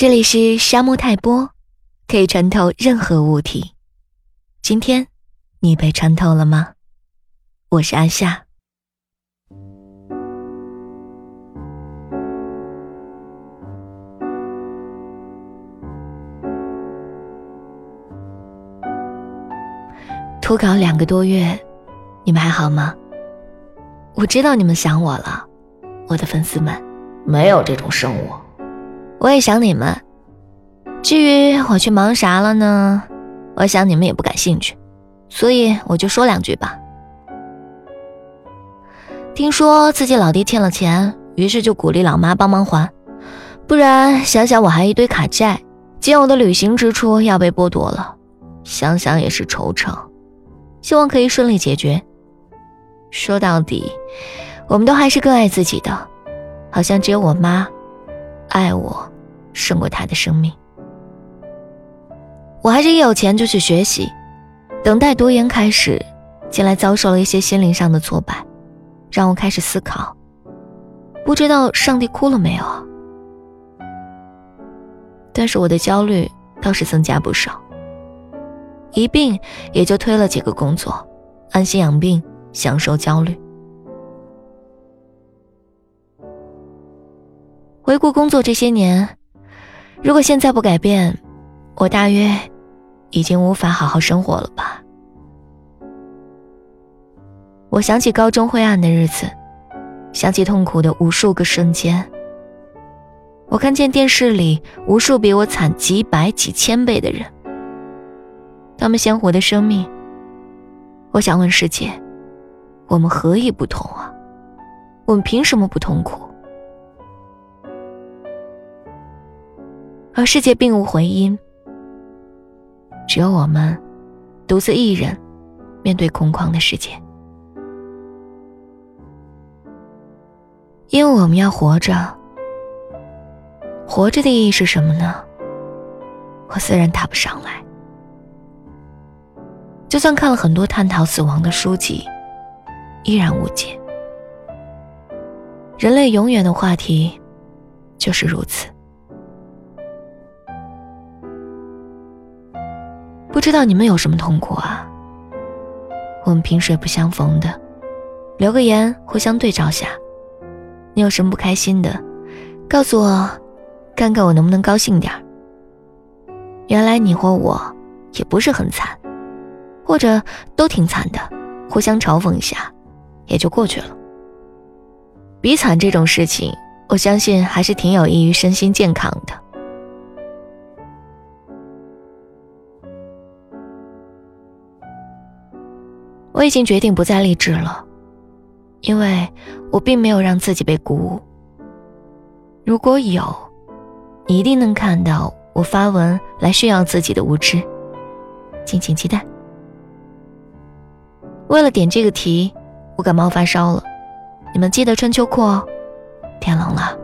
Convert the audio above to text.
这里是沙漠泰波，可以穿透任何物体。今天你被穿透了吗？我是安夏。脱稿两个多月，你们还好吗？我知道你们想我了，我的粉丝们。没有这种生物。我也想你们。至于我去忙啥了呢？我想你们也不感兴趣，所以我就说两句吧。听说自己老爹欠了钱，于是就鼓励老妈帮忙还，不然想想我还一堆卡债，仅有的旅行支出要被剥夺了，想想也是惆怅。希望可以顺利解决。说到底，我们都还是更爱自己的，好像只有我妈爱我胜过他的生命。我还是一有钱就去学习，等待读研开始，近来遭受了一些心灵上的挫败，让我开始思考，不知道上帝哭了没有。但是我的焦虑倒是增加不少。一病也就推了几个工作，安心养病，享受焦虑。回顾工作这些年，如果现在不改变，我大约已经无法好好生活了吧。我想起高中灰暗的日子，想起痛苦的无数个瞬间。我看见电视里无数比我惨几百几千倍的人。他们鲜活的生命，我想问世界：我们何以不同啊？我们凭什么不痛苦？而世界并无回音，只有我们独自一人面对空旷的世界。因为我们要活着，活着的意义是什么呢？我自然答不上来。就算看了很多探讨死亡的书籍，依然无解。人类永远的话题，就是如此。不知道你们有什么痛苦啊？我们萍水不相逢的，留个言，互相对照下。你有什么不开心的，告诉我，看看我能不能高兴点儿。原来你或我，也不是很惨。或者都挺惨的，互相嘲讽一下，也就过去了。比惨这种事情，我相信还是挺有益于身心健康的。我已经决定不再励志了，因为我并没有让自己被鼓舞。如果有，你一定能看到我发文来炫耀自己的无知，敬请期待。为了点这个题，我感冒发烧了，你们记得穿秋裤哦，天冷了。